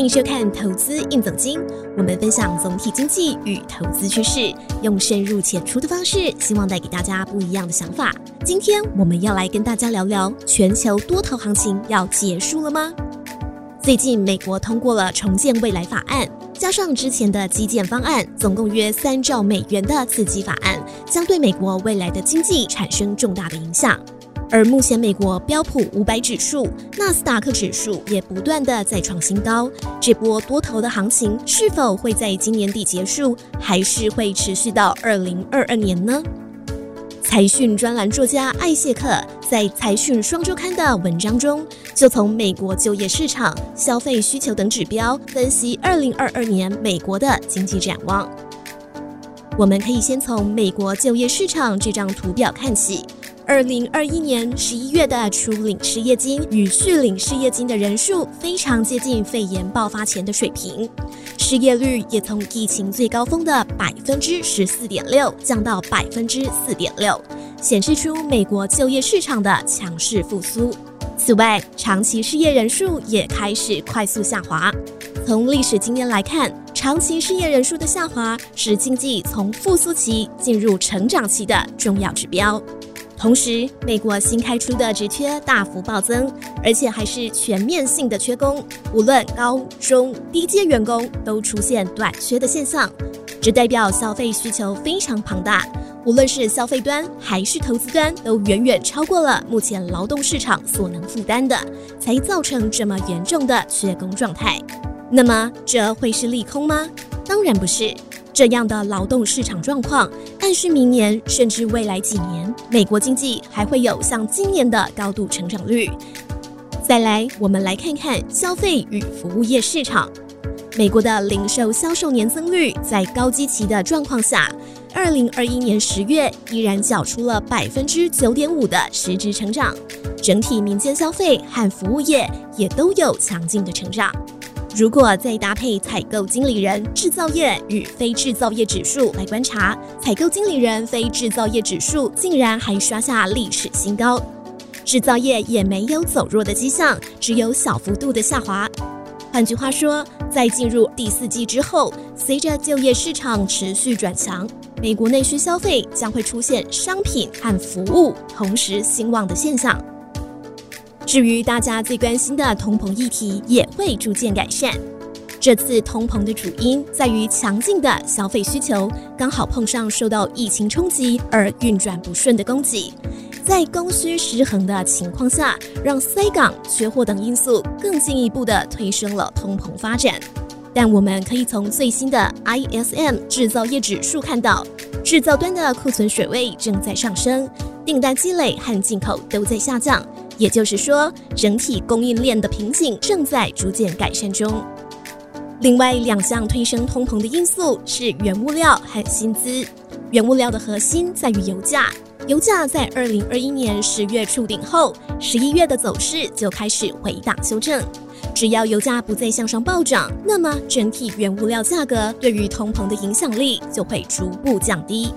欢迎收看《投资硬总经》，我们分享总体经济与投资趋势，用深入浅出的方式，希望带给大家不一样的想法。今天我们要来跟大家聊聊全球多头行情要结束了吗？最近美国通过了重建未来法案，加上之前的基建方案，总共约三兆美元的刺激法案，将对美国未来的经济产生重大的影响。而目前，美国标普五百指数、纳斯达克指数也不断的再创新高。这波多头的行情是否会在今年底结束，还是会持续到二零二二年呢？财讯专栏作家艾谢克在财讯双周刊的文章中，就从美国就业市场、消费需求等指标分析二零二二年美国的经济展望。我们可以先从美国就业市场这张图表看起。二零二一年十一月的初领失业金与续领失业金的人数非常接近肺炎爆发前的水平，失业率也从疫情最高峰的百分之十四点六降到百分之四点六，显示出美国就业市场的强势复苏。此外，长期失业人数也开始快速下滑。从历史经验来看，长期失业人数的下滑是经济从复苏期进入成长期的重要指标。同时，美国新开出的职缺大幅暴增，而且还是全面性的缺工，无论高中低阶员工都出现短缺的现象。这代表消费需求非常庞大，无论是消费端还是投资端，都远远超过了目前劳动市场所能负担的，才造成这么严重的缺工状态。那么，这会是利空吗？当然不是。这样的劳动市场状况，暗示明年甚至未来几年，美国经济还会有像今年的高度成长率。再来，我们来看看消费与服务业市场。美国的零售销售年增率在高基期的状况下，二零二一年十月依然缴出了百分之九点五的实质成长，整体民间消费和服务业也都有强劲的成长。如果再搭配采购经理人制造业与非制造业指数来观察，采购经理人非制造业指数竟然还刷下历史新高，制造业也没有走弱的迹象，只有小幅度的下滑。换句话说，在进入第四季之后，随着就业市场持续转强，美国内需消费将会出现商品和服务同时兴旺的现象。至于大家最关心的通膨议题，也会逐渐改善。这次通膨的主因在于强劲的消费需求，刚好碰上受到疫情冲击而运转不顺的供给，在供需失衡的情况下，让塞港、缺货等因素更进一步的推升了通膨发展。但我们可以从最新的 ISM 制造业指数看到，制造端的库存水位正在上升，订单积累和进口都在下降。也就是说，整体供应链的瓶颈正在逐渐改善中。另外两项推升通膨的因素是原物料和薪资。原物料的核心在于油价，油价在二零二一年十月触顶后，十一月的走势就开始回档修正。只要油价不再向上暴涨，那么整体原物料价格对于通膨的影响力就会逐步降低。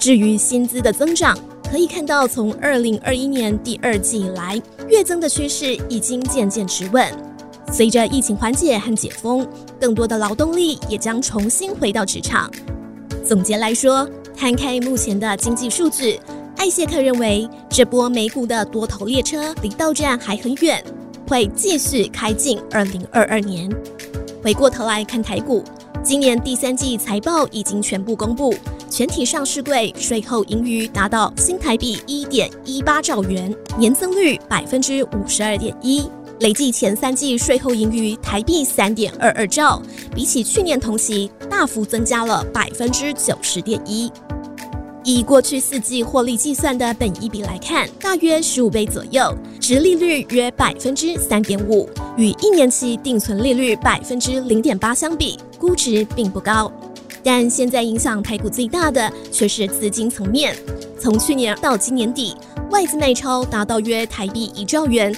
至于薪资的增长，可以看到，从二零二一年第二季以来，月增的趋势已经渐渐持稳。随着疫情缓解和解封，更多的劳动力也将重新回到职场。总结来说，摊开目前的经济数据，艾谢克认为，这波美股的多头列车离到站还很远，会继续开进二零二二年。回过头来看台股，今年第三季财报已经全部公布。全体上市柜税后盈余达到新台币一点一八兆元，年增率百分之五十二点一，累计前三季税后盈余台币三点二二兆，比起去年同期大幅增加了百分之九十点一。以过去四季获利计算的本益比来看，大约十五倍左右，殖利率约百分之三点五，与一年期定存利率百分之零点八相比，估值并不高。但现在影响台股最大的却是资金层面。从去年到今年底，外资卖超达到约台币一兆元。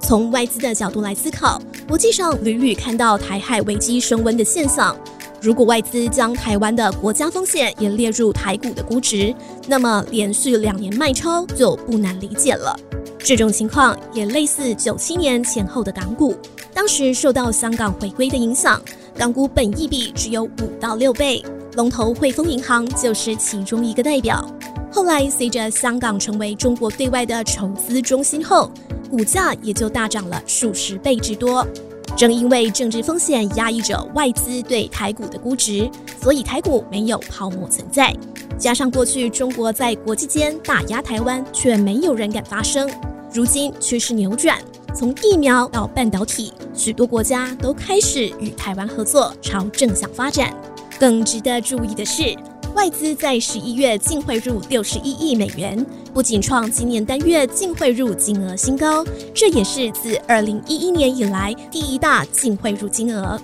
从外资的角度来思考，国际上屡屡看到台海危机升温的现象。如果外资将台湾的国家风险也列入台股的估值，那么连续两年卖超就不难理解了。这种情况也类似九七年前后的港股，当时受到香港回归的影响，港股本益比只有五到六倍，龙头汇丰银行就是其中一个代表。后来随着香港成为中国对外的筹资中心后，股价也就大涨了数十倍之多。正因为政治风险压抑着外资对台股的估值，所以台股没有泡沫存在。加上过去中国在国际间打压台湾，却没有人敢发声。如今趋势扭转，从疫苗到半导体，许多国家都开始与台湾合作，朝正向发展。更值得注意的是，外资在十一月净汇入六十一亿美元，不仅创今年单月净汇入金额新高，这也是自二零一一年以来第一大净汇入金额。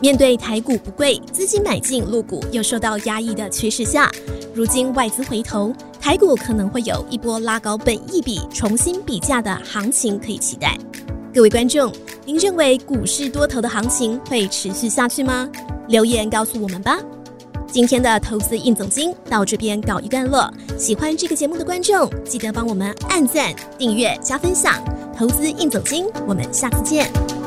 面对台股不贵，资金买进陆股又受到压抑的趋势下，如今外资回头，台股可能会有一波拉高本益比、重新比价的行情可以期待。各位观众，您认为股市多头的行情会持续下去吗？留言告诉我们吧。今天的投资硬总经到这边告一段落，喜欢这个节目的观众，记得帮我们按赞、订阅、加分享。投资硬总经，我们下次见。